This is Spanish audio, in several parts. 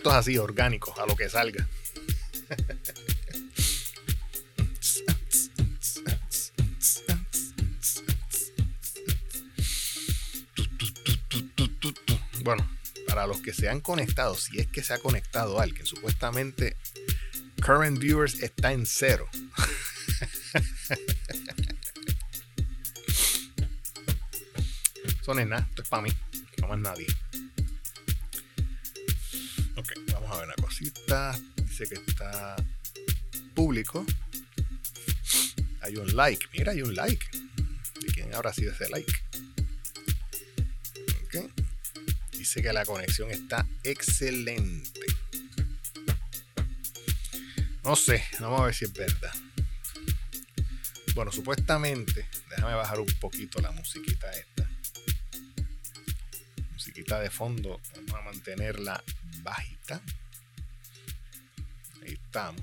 Esto es así, orgánico, a lo que salga. Para los que se han conectado, si es que se ha conectado alguien, supuestamente current viewers está en cero. Son nada, esto es para mí, no más nadie. Ok, vamos a ver una cosita. Dice que está público. Hay un like, mira, hay un like. ¿De quién habrá sido ese like? Dice que la conexión está excelente. No sé, vamos a ver si es verdad. Bueno, supuestamente, déjame bajar un poquito la musiquita esta. Musiquita de fondo, vamos a mantenerla bajita. Ahí estamos.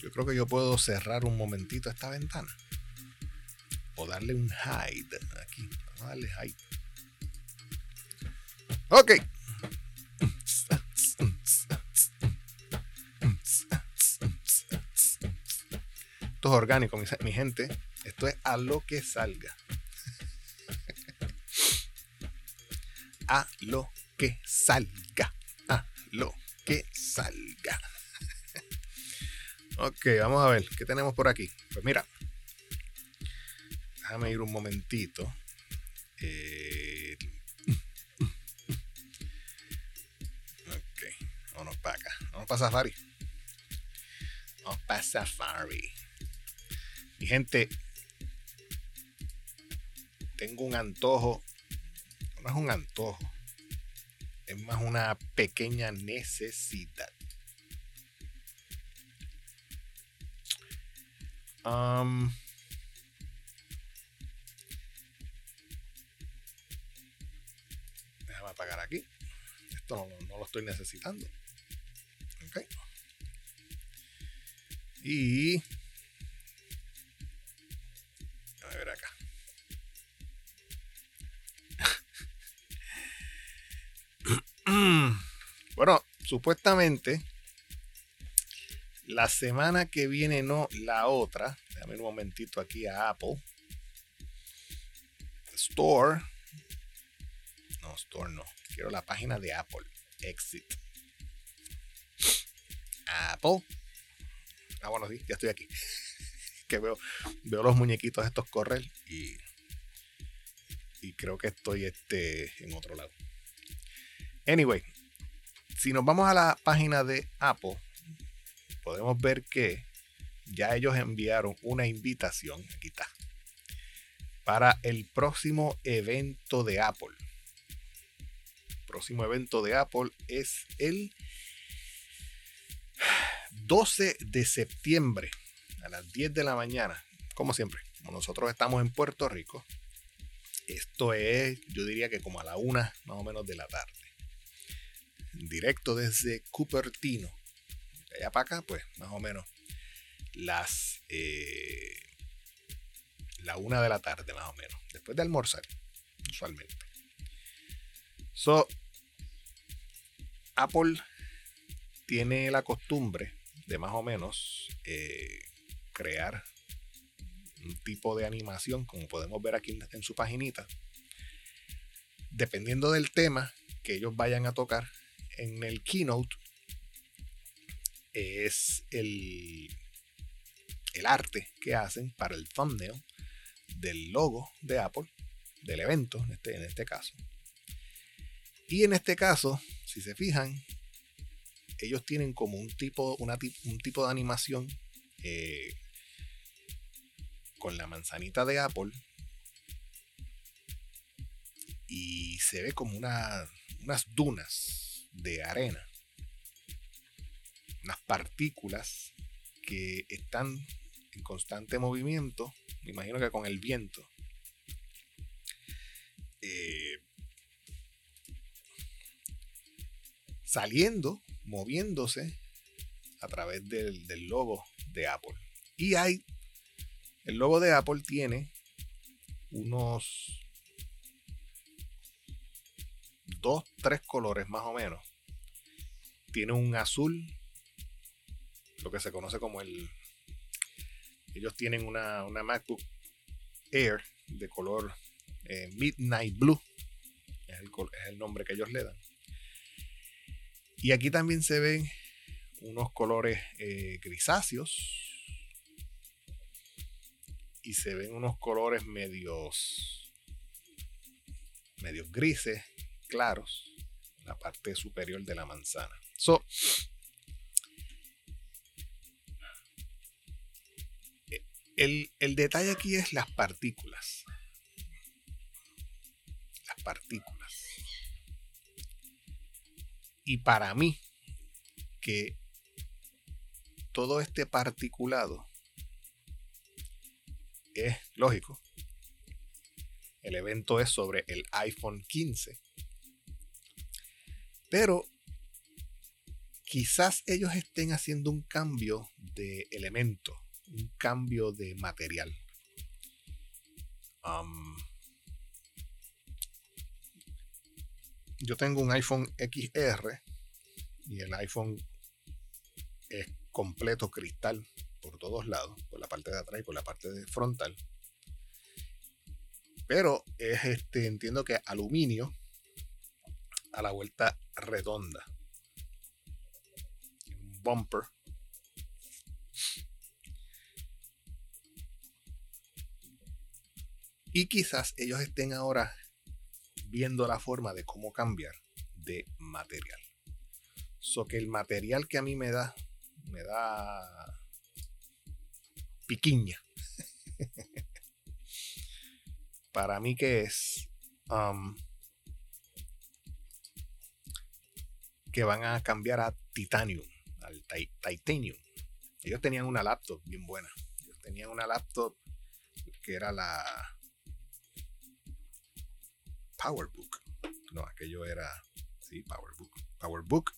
Yo creo que yo puedo cerrar un momentito esta ventana. O darle un hide aquí. Vamos a darle hide. Ok. Esto es orgánico, mi, gente. Esto es a lo que salga. a lo que salga. A lo que salga. ok, vamos a ver. ¿Qué tenemos por aquí? Pues mira. Déjame ir un momentito. Eh, vámonos para acá. Vamos para Safari. Vamos para Safari. Mi gente, tengo un antojo. No es un antojo. Es más una pequeña necesidad. Um, déjame apagar aquí. Esto no, no lo estoy necesitando. Y a ver acá. bueno, supuestamente la semana que viene, no la otra. Déjame un momentito aquí a Apple. Store. No, Store no. Quiero la página de Apple. Exit. Apple. Ah, bueno, sí, ya estoy aquí. que veo, veo los muñequitos estos correr y, y creo que estoy este, en otro lado. Anyway, si nos vamos a la página de Apple, podemos ver que ya ellos enviaron una invitación, aquí está, para el próximo evento de Apple. El próximo evento de Apple es el 12 de septiembre a las 10 de la mañana, como siempre, como nosotros estamos en Puerto Rico, esto es, yo diría que como a la una más o menos de la tarde. Directo desde Cupertino. Allá para acá, pues, más o menos las eh, la una de la tarde, más o menos. Después de almorzar, usualmente. So, Apple tiene la costumbre de más o menos eh, crear un tipo de animación, como podemos ver aquí en, en su paginita, dependiendo del tema que ellos vayan a tocar en el keynote, es el, el arte que hacen para el thumbnail del logo de Apple, del evento en este, en este caso. Y en este caso, si se fijan, ellos tienen como un tipo, un tipo de animación eh, con la manzanita de Apple y se ve como unas dunas de arena, unas partículas que están en constante movimiento, me imagino que con el viento. Eh, saliendo moviéndose a través del, del logo de Apple. Y hay, el logo de Apple tiene unos dos, tres colores más o menos. Tiene un azul, lo que se conoce como el... Ellos tienen una, una MacBook Air de color eh, Midnight Blue. Es el, es el nombre que ellos le dan. Y aquí también se ven unos colores eh, grisáceos. Y se ven unos colores medios, medios grises, claros, en la parte superior de la manzana. El, el detalle aquí es las partículas. Las partículas. Y para mí, que todo este particulado es lógico. El evento es sobre el iPhone 15. Pero quizás ellos estén haciendo un cambio de elemento, un cambio de material. Um, yo tengo un iPhone XR y el iPhone es completo cristal por todos lados, por la parte de atrás y por la parte de frontal. Pero es este, entiendo que aluminio a la vuelta redonda. Un bumper. Y quizás ellos estén ahora viendo la forma de cómo cambiar de material. So que el material que a mí me da me da piquiña. Para mí que es um, que van a cambiar a titanium, al titanium. Ellos tenían una laptop bien buena. Ellos tenían una laptop que era la PowerBook. No, aquello era sí, PowerBook. PowerBook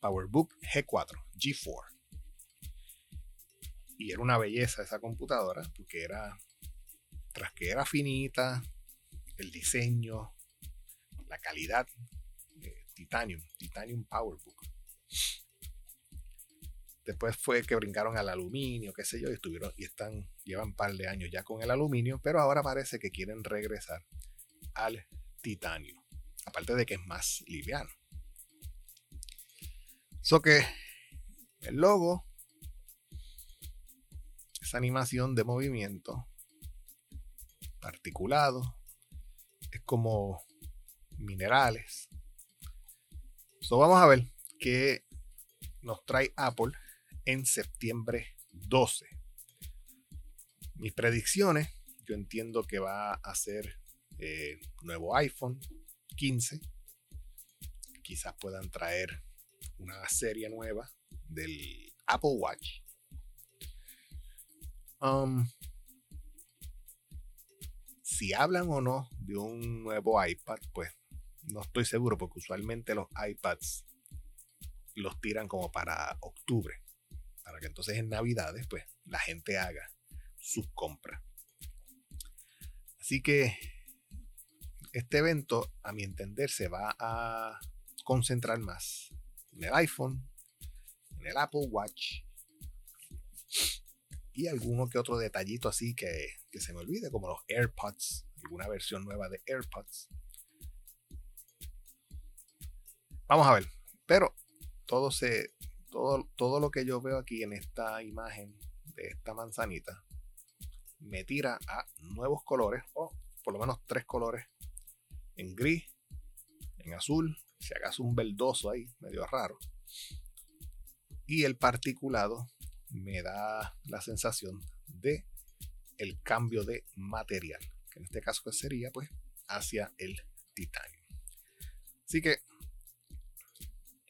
PowerBook G4, G4. Y era una belleza esa computadora, porque era, tras que era finita, el diseño, la calidad, Titanium, Titanium PowerBook. Después fue que brincaron al aluminio, qué sé yo, y estuvieron, y están, llevan un par de años ya con el aluminio, pero ahora parece que quieren regresar al titanio. Aparte de que es más liviano. So que el logo, esa animación de movimiento articulado, es como minerales. So vamos a ver qué nos trae Apple en septiembre 12. Mis predicciones, yo entiendo que va a ser eh, nuevo iPhone 15. Quizás puedan traer una serie nueva del Apple Watch. Um, si hablan o no de un nuevo iPad, pues no estoy seguro porque usualmente los iPads los tiran como para octubre, para que entonces en Navidades pues la gente haga sus compras. Así que este evento, a mi entender, se va a concentrar más en el iPhone, en el Apple Watch y alguno que otro detallito así que, se me olvide, como los AirPods, alguna versión nueva de AirPods. Vamos a ver, pero todo se todo, todo lo que yo veo aquí en esta imagen de esta manzanita me tira a nuevos colores o por lo menos tres colores en gris, en azul si hagas un verdoso ahí, medio raro. Y el particulado me da la sensación de el cambio de material, que en este caso sería pues hacia el titanio. Así que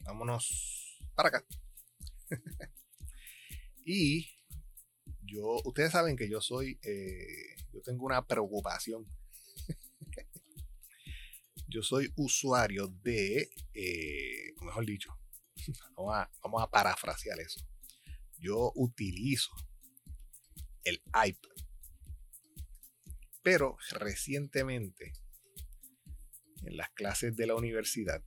vámonos para acá. y yo, ustedes saben que yo soy, eh, yo tengo una preocupación yo soy usuario de, eh, mejor dicho, vamos a, vamos a parafrasear eso. Yo utilizo el iPad. Pero recientemente, en las clases de la universidad,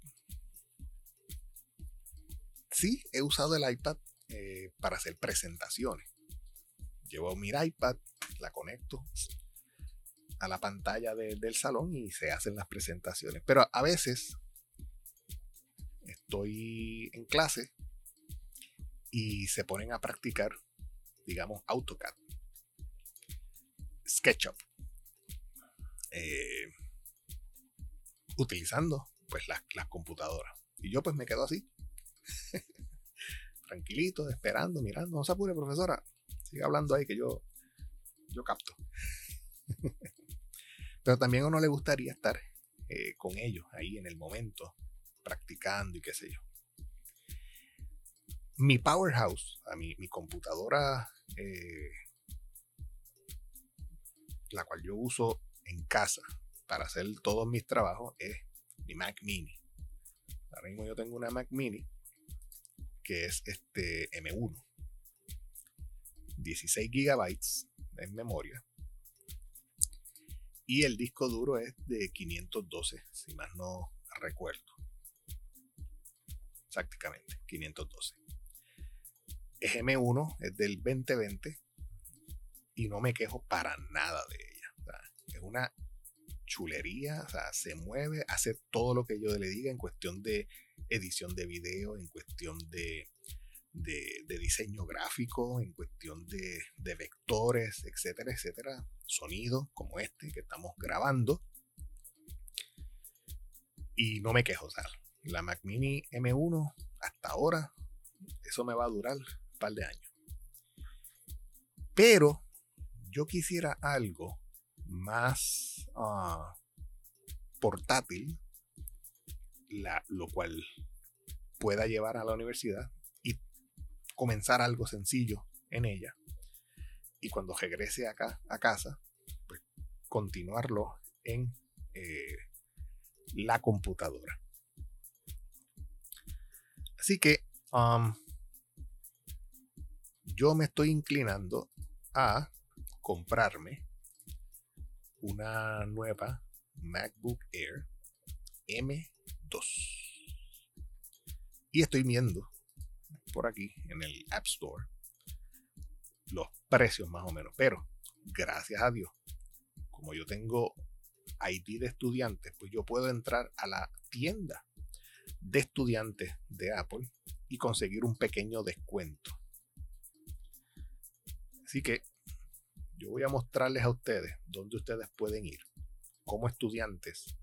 sí he usado el iPad eh, para hacer presentaciones. Llevo mi iPad, la conecto a la pantalla del salón y se hacen las presentaciones. Pero a veces estoy en clase y se ponen a practicar, digamos, AutoCAD, SketchUp, eh, utilizando pues las, computadoras. Y yo pues me quedo así, tranquilito, esperando, mirando. No se apure, profesora. Sigue hablando ahí que yo, yo capto. Pero también a uno le gustaría estar eh, con ellos ahí en el momento, practicando y qué sé yo. Mi powerhouse, a mi, mi computadora, eh, la cual yo uso en casa para hacer todos mis trabajos, es mi Mac Mini. Ahora mismo yo tengo una Mac Mini que es este M1. 16 gigabytes en memoria. Y el disco duro es de 512, si más no recuerdo. Exactamente, 512. Es M1, es del 2020 y no me quejo para nada de ella. es una chulería, o sea, se mueve, hace todo lo que yo le diga en cuestión de edición de video, en cuestión de, diseño gráfico, en cuestión de, vectores, etcétera, etcétera. Sonido como este que estamos grabando. Y no me quejo, o la Mac Mini M1 hasta ahora, eso me va a durar un par de años. Pero yo quisiera algo más ah, portátil, lo cual pueda llevar a la universidad comenzar algo sencillo en ella. Y cuando regrese acá a casa, pues continuarlo en eh, la computadora. Así que um, yo me estoy inclinando a comprarme una nueva MacBook Air M2. Y estoy viendo por aquí en el App Store los precios más o menos. Pero gracias a Dios, como yo tengo ID de estudiantes, pues yo puedo entrar a la tienda de estudiantes de Apple y conseguir un pequeño descuento. Así que yo voy a mostrarles a ustedes dónde ustedes pueden ir como estudiantes.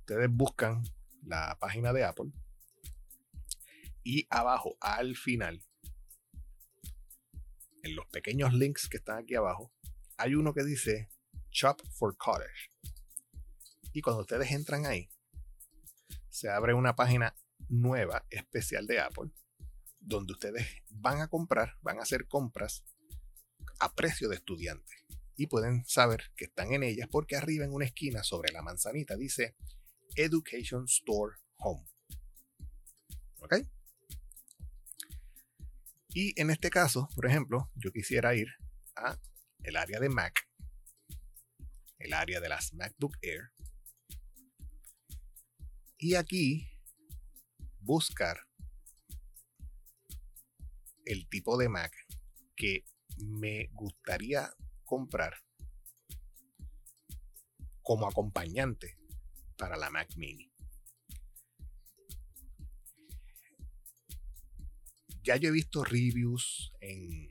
Ustedes buscan la página de Apple y abajo, al final, en los pequeños links que están aquí abajo, hay uno que dice Shop for College. Y cuando ustedes entran ahí, se abre una página nueva, especial de Apple, donde ustedes van a comprar, van a hacer compras a precio de estudiante. Y pueden saber que están en ellas porque arriba en una esquina sobre la manzanita dice Education Store Home. ¿Ok? Y en este caso, por ejemplo, yo quisiera ir a el área de Mac, el área de las MacBook Air, y aquí buscar el tipo de Mac que me gustaría comprar como acompañante para la Mac Mini. Ya yo he visto reviews en,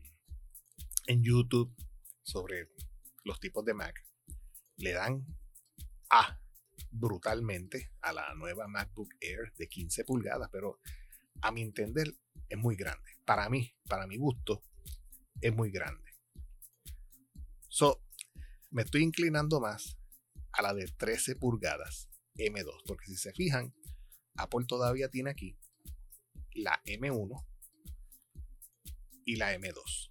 en YouTube sobre los tipos de Mac. Le dan A brutalmente a la nueva MacBook Air de 15 pulgadas, pero a mi entender es muy grande. Para mí, para mi gusto, es muy grande. So, me estoy inclinando más a la de 13 pulgadas M2, porque si se fijan, Apple todavía tiene aquí la M1 y la M2.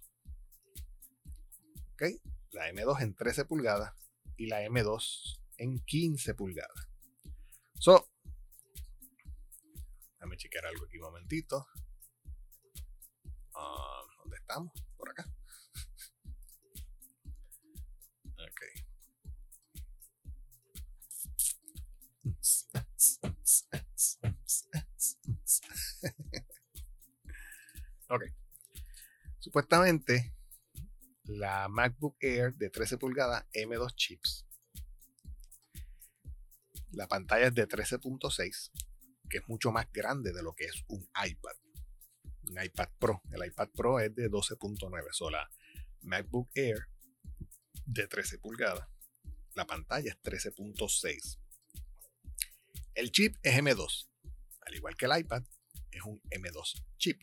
¿Ok? La M2 en 13 pulgadas y la M2 en 15 pulgadas. So, Déjame chequear algo aquí un momentito. Ah, ¿Dónde estamos? Por acá. Ok. ok. Supuestamente, la MacBook Air de 13 pulgadas M2 chips. La pantalla es de 13.6, que es mucho más grande de lo que es un iPad. Un iPad Pro. El iPad Pro es de 12.9. So, la MacBook Air de 13 pulgadas. La pantalla es 13.6. El chip es M2. Al igual que el iPad, es un M2 chip.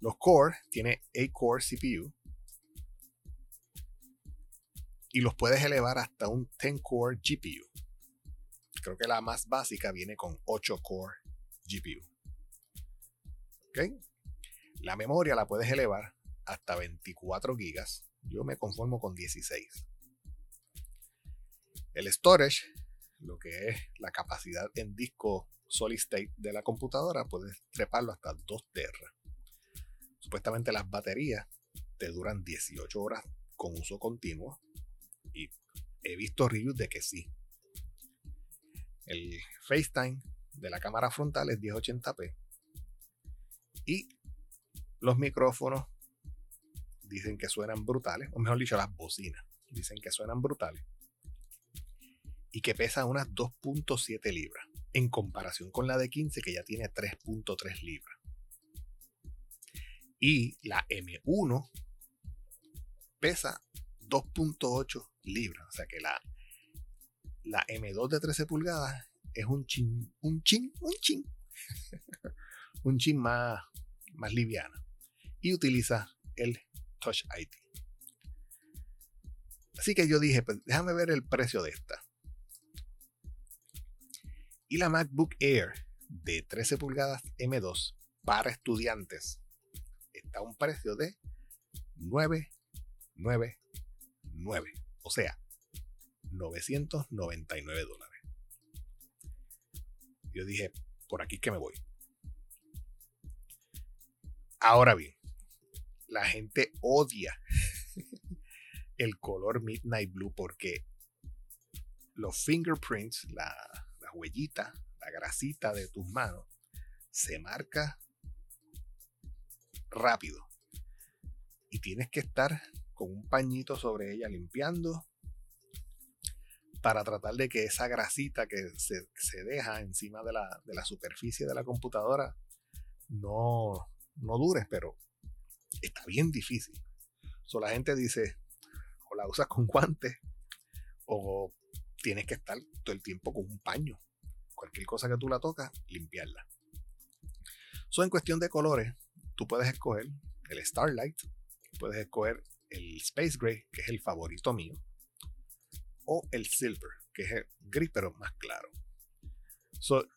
Los core tiene A-Core CPU y los puedes elevar hasta un 10-core GPU. Creo que la más básica viene con 8-core GPU. ¿Ok? La memoria la puedes elevar hasta 24 GB. Yo me conformo con 16. El storage, lo que es la capacidad en disco solid state de la computadora, puedes treparlo hasta 2 terra. Supuestamente las baterías te duran 18 horas con uso continuo y he visto reviews de que sí. El FaceTime de la cámara frontal es 1080p. Y los micrófonos dicen que suenan brutales, o mejor dicho, las bocinas dicen que suenan brutales. Y que pesa unas 2.7 libras, en comparación con la de 15 que ya tiene 3.3 libras. Y la M1 pesa 2.8 libras. O sea que la, la M2 de 13 pulgadas es un chin, un chin, un chin, un chin más, más liviana. Y utiliza el Touch ID. Así que yo dije, pues déjame ver el precio de esta. Y la MacBook Air de 13 pulgadas M2 para estudiantes a un precio de 999. O sea, 999 dólares. Yo dije, por aquí que me voy. Ahora bien, la gente odia el color Midnight Blue porque los fingerprints, la, la huellita, la grasita de tus manos, se marca rápido. Y tienes que estar con un pañito sobre ella limpiando para tratar de que esa grasita que se, deja encima de la, de la, superficie de la computadora no, no dure, pero está bien difícil. So, la gente dice, o la usas con guantes, o tienes que estar todo el tiempo con un paño. Cualquier cosa que tú la tocas, limpiarla. So, en cuestión de colores, tú puedes escoger el Starlight, puedes escoger el Space Gray, que es el favorito mío, o el Silver, que es el gris pero más claro.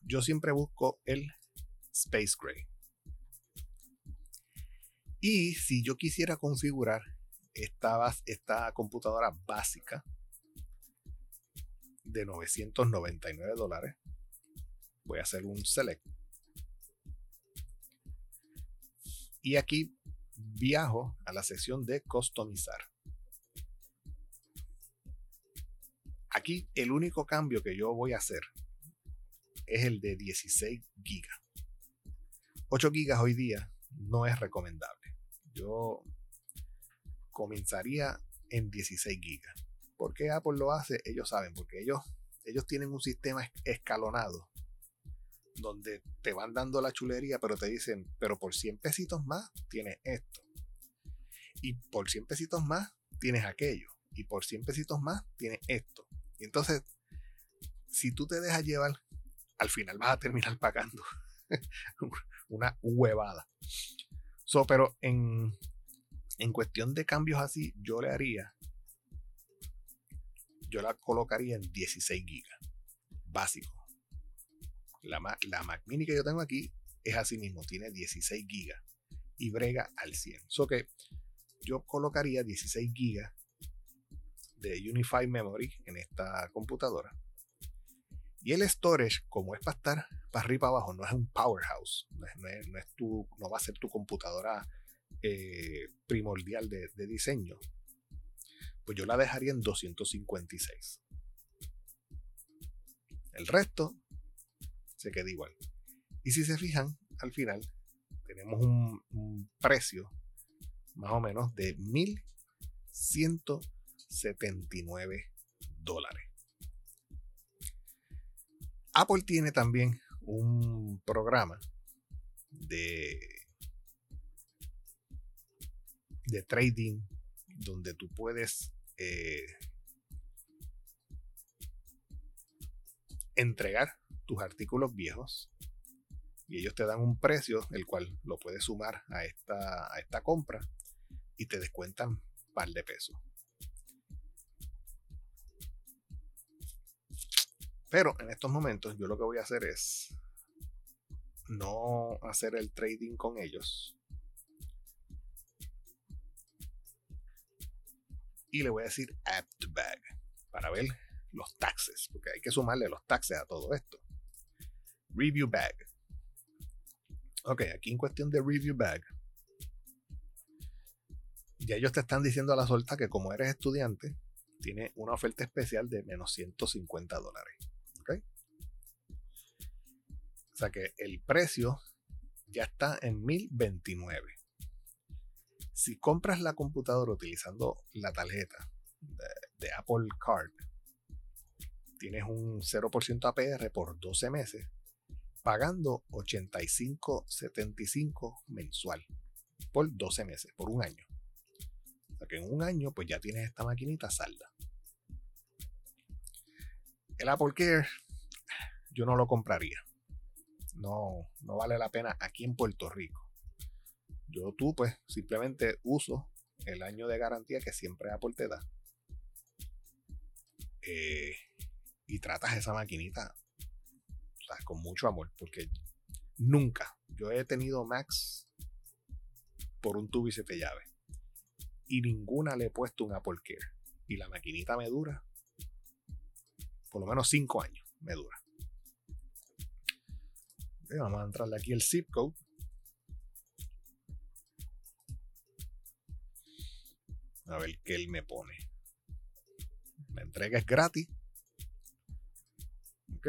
yo siempre busco el Space Gray. Y si yo quisiera configurar esta, esta computadora básica de 999 dólares, voy a hacer un select. Y aquí viajo a la sección de customizar. Aquí el único cambio que yo voy a hacer es el de 16 gigas. 8 gigas hoy día no es recomendable. Yo comenzaría en 16 gigas. ¿Por qué Apple lo hace? Ellos saben, porque ellos, ellos tienen un sistema escalonado donde te van dando la chulería, pero te dicen, pero por 100 pesitos más tienes esto. Y por 100 pesitos más tienes aquello. Y por 100 pesitos más tienes esto. Y entonces, si tú te dejas llevar, al final vas a terminar pagando una huevada. So, pero en, en cuestión de cambios así, yo le haría, yo la colocaría en 16 gigas, básico la, Mac Mini que yo tengo aquí es así mismo, tiene 16 gigas y brega al 100. So que yo colocaría 16 gigas de Unified Memory en esta computadora. Y el storage, como es para estar para arriba para abajo, no es un powerhouse, no, es, no, es, tu, no va a ser tu computadora eh, primordial de, de diseño, pues yo la dejaría en 256. El resto se queda igual. Y si se fijan, al final tenemos un, precio más o menos de 1.179 dólares. Apple tiene también un programa de, de trading donde tú puedes eh, entregar tus artículos viejos y ellos te dan un precio el cual lo puedes sumar a esta, a esta compra y te descuentan un par de pesos. Pero en estos momentos yo lo que voy a hacer es no hacer el trading con ellos. Y le voy a decir to bag para ver los taxes, porque hay que sumarle los taxes a todo esto. Review bag. Ok, aquí en cuestión de review bag, ya ellos te están diciendo a la suelta que como eres estudiante, tiene una oferta especial de menos 150 dólares. O sea que el precio ya está en 1029. Si compras la computadora utilizando la tarjeta de, Apple Card, tienes un 0% APR por 12 meses, pagando 85.75 mensual por 12 meses, por un año. O sea que en un año pues ya tienes esta maquinita salda. El Apple Care yo no lo compraría. No, no vale la pena aquí en Puerto Rico. Yo tú pues simplemente uso el año de garantía que siempre Apple te da. Eh, y tratas esa maquinita con mucho amor. Porque nunca yo he tenido Max por un tubo y siete llaves. Y ninguna le he puesto un Apple Care. Y la maquinita me dura por lo menos 5 años. Me dura vamos a entrarle aquí el zip code. A ver qué él me pone. La entrega es gratis. Ok.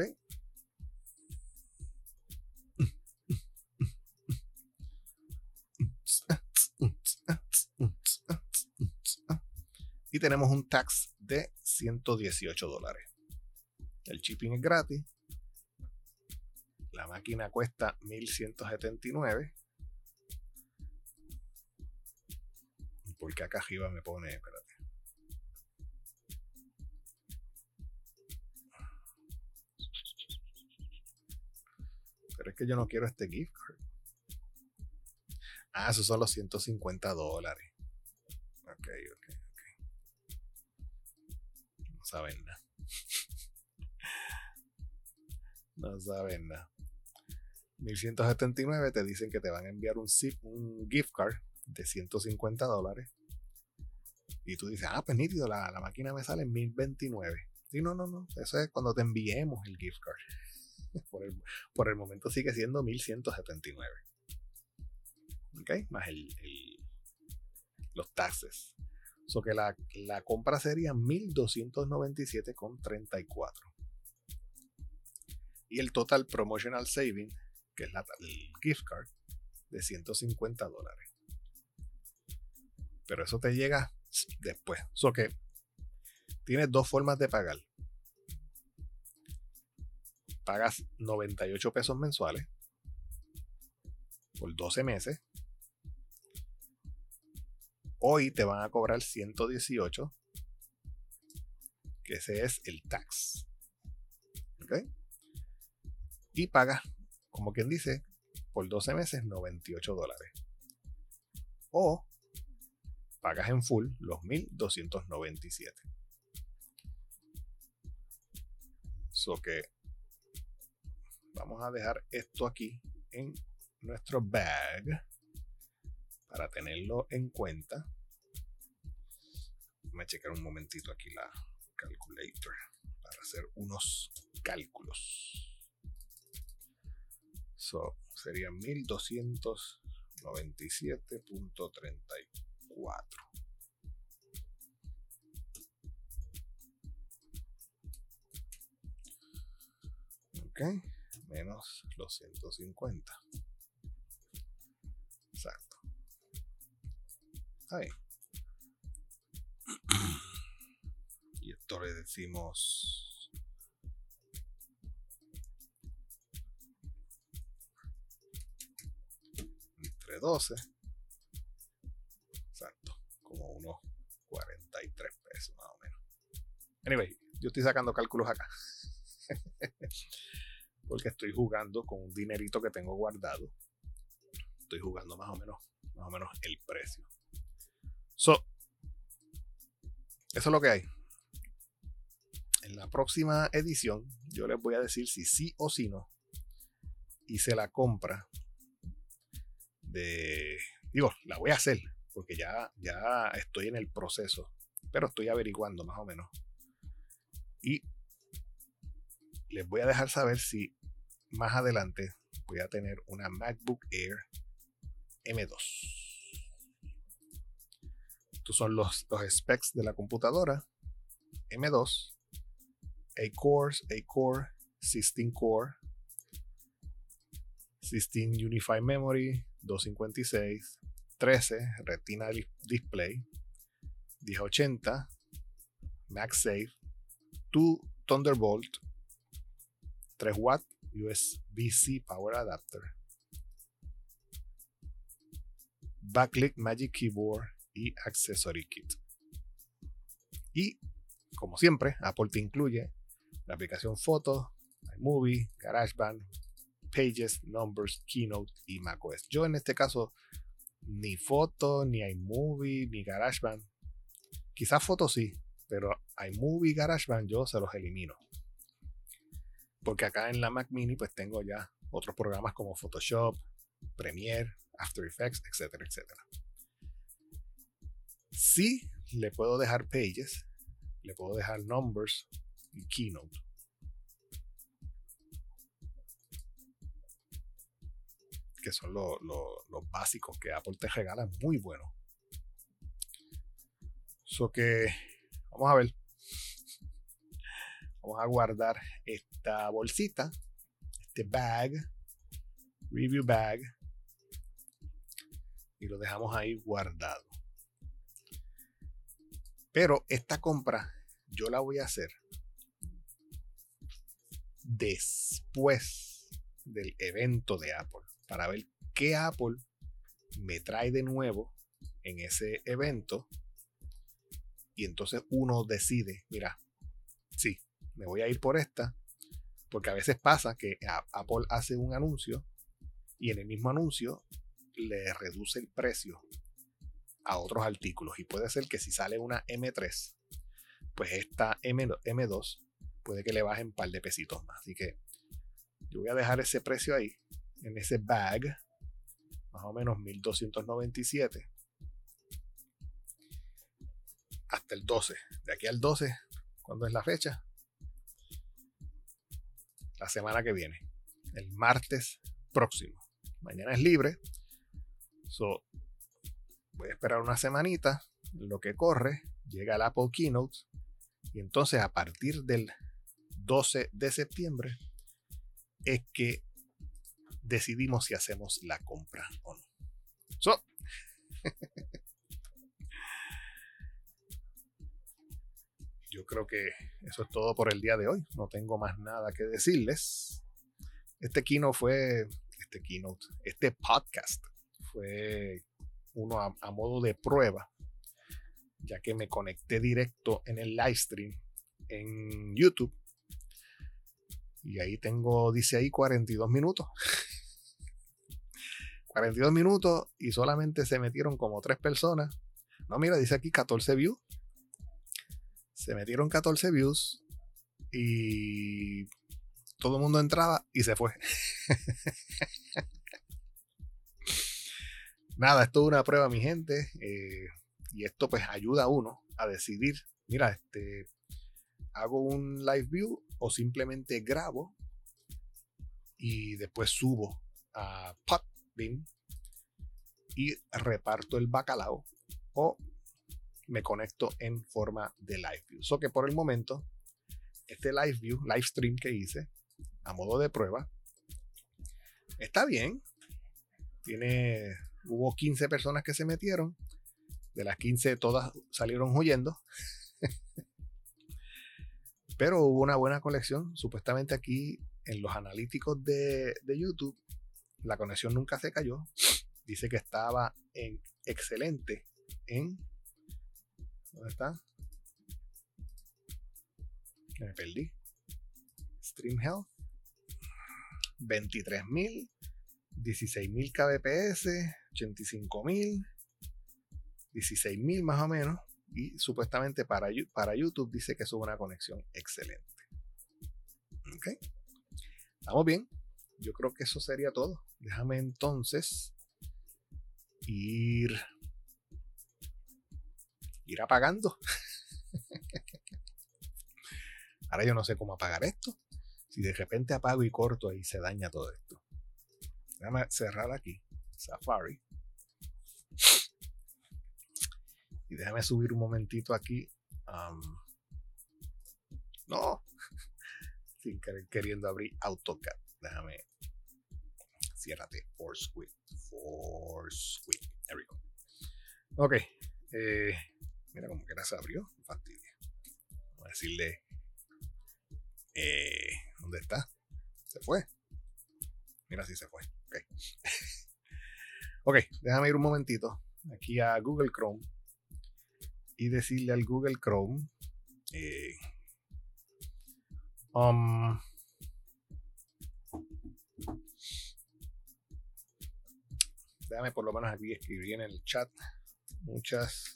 Y tenemos un tax de 118 dólares. El shipping es gratis. La máquina cuesta 1179. Porque acá arriba me pone, espérate. Pero es que yo no quiero este gift card. Ah, esos son los 150 dólares. Ok, ok. Saben nada. no saben nada. 1179 te dicen que te van a enviar un, un gift card de 150 dólares. Y tú dices, ah, pues nítido, la, máquina me sale en 1029. Sí, no, no, no. Eso es cuando te enviemos el gift card. Por el, momento sigue siendo 1179. ¿Ok? Más el, los taxes. So que la, la compra sería 1297,34. Y el total promotional saving que es la, gift card, de 150 dólares. Pero eso te llega después. So que tienes dos formas de pagar. Pagas 98 pesos mensuales por 12 meses. Hoy te van a cobrar 118, que ese es el tax. ¿Ok? Y pagas como quien dice, por 12 meses 98 dólares. O pagas en full los 1297. So que vamos a dejar esto aquí en nuestro bag para tenerlo en cuenta. Voy a checar un momentito aquí la calculator para hacer unos cálculos. So, serían 1297.34. Ok, menos los 150. Exacto. Ahí. Y esto le decimos entre 12. Exacto. Como unos 43 pesos más o menos. Anyway, yo estoy sacando cálculos acá. Porque estoy jugando con un dinerito que tengo guardado. Estoy jugando más o menos, más o menos el precio. So, eso es lo que hay. En la próxima edición, yo les voy a decir si sí o si no hice la compra de. Digo, la voy a hacer, porque ya, ya estoy en el proceso, pero estoy averiguando más o menos. Y les voy a dejar saber si más adelante voy a tener una MacBook Air M2. Estos son los, los specs de la computadora M2. 8 cores, 8 core, 16 core, 16 Unified Memory, 256, 13 Retina Display, 1080, MagSafe, 2 Thunderbolt, 3 watt USB-C Power Adapter, Backlit Magic Keyboard y Accessory Kit. Y, como siempre, Apple te incluye la aplicación Fotos, iMovie, GarageBand, Pages, Numbers, Keynote y macOS. Yo en este caso ni foto, ni iMovie, ni GarageBand. Quizás fotos sí, pero iMovie y GarageBand yo se los elimino. Porque acá en la Mac Mini pues tengo ya otros programas como Photoshop, Premiere, After Effects, etcétera, etcétera. Sí le puedo dejar Pages, le puedo dejar Numbers y Keynote. Que son los básicos que Apple te regala muy bueno. So que vamos a ver. Vamos a guardar esta bolsita, este bag, review bag, y lo dejamos ahí guardado. Pero esta compra yo la voy a hacer después del evento de Apple para ver qué Apple me trae de nuevo en ese evento y entonces uno decide, mira, sí, me voy a ir por esta, porque a veces pasa que Apple hace un anuncio y en el mismo anuncio le reduce el precio a otros artículos. Y puede ser que si sale una M3, pues esta M, M2 puede que le bajen un par de pesitos más. Así que yo voy a dejar ese precio ahí, en ese bag, más o menos 1297. Hasta el 12. De aquí al 12, ¿cuándo es la fecha? la semana que viene, el martes próximo. Mañana es libre. So, voy a esperar una semanita, lo que corre, llega el Apple Keynote y entonces a partir del 12 de septiembre es que decidimos si hacemos la compra o no. Yo creo que eso es todo por el día de hoy. No tengo más nada que decirles. Este keynote fue, este keynote, este podcast fue uno a, modo de prueba, ya que me conecté directo en el live stream en YouTube. Y ahí tengo, dice ahí 42 minutos. 42 minutos y solamente se metieron como tres personas. No, mira, dice aquí 14 views se metieron 14 views y todo el mundo entraba y se fue. Nada, esto es una prueba, mi gente. Eh, y esto pues ayuda a uno a decidir, mira, este, hago un live view o simplemente grabo y después subo a Podbean y reparto el bacalao o me conecto en forma de live view. So que por el momento, este live view, live stream que hice a modo de prueba, está bien. Tiene, hubo 15 personas que se metieron. De las 15 todas salieron huyendo. Pero hubo una buena conexión. Supuestamente aquí en los analíticos de, de YouTube, la conexión nunca se cayó. Dice que estaba en excelente en. ¿Dónde está? Me perdí. Stream Health. 23.000, 16.000 kbps, 85.000, 16.000 más o menos. Y supuestamente para, para YouTube dice que es una conexión excelente. Ok. Estamos bien. Yo creo que eso sería todo. Déjame entonces ir ir apagando. Ahora yo no sé cómo apagar esto. Si de repente apago y corto ahí se daña todo esto. Déjame cerrar aquí. Safari. Déjame subir un momentito aquí. no. Sin querer queriendo abrir AutoCAD. Déjame. Ciérrate. Force Quick. There we go. Ok. Eh, mira como que se abrió. Fastidio. Vamos a decirle. Eh, ¿Dónde está? Se fue. Mira si se fue. Ok. ok, déjame ir un momentito aquí a Google Chrome y decirle al Google Chrome eh, um, déjame por lo menos aquí escribir en el chat muchas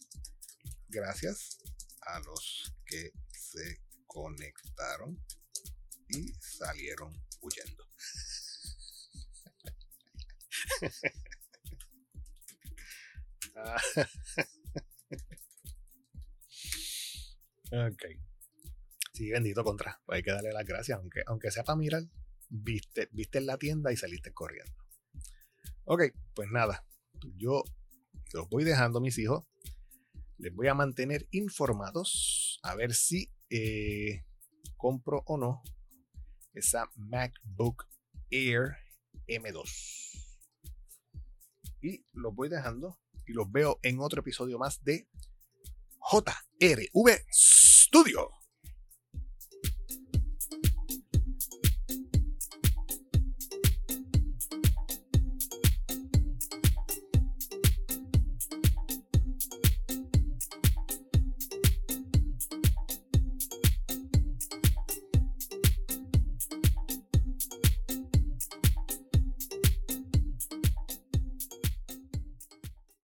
gracias a los que se conectaron y salieron huyendo. ok. Sí, bendito contra. Pues hay que darle las gracias, aunque, aunque sea para mirar, viste, viste en la tienda y saliste corriendo. Ok, pues nada. Yo los voy dejando, mis hijos. Les voy a mantener informados a ver si eh, compro o no esa MacBook Air M2. Y los voy dejando y los veo en otro episodio más de JRV Studio.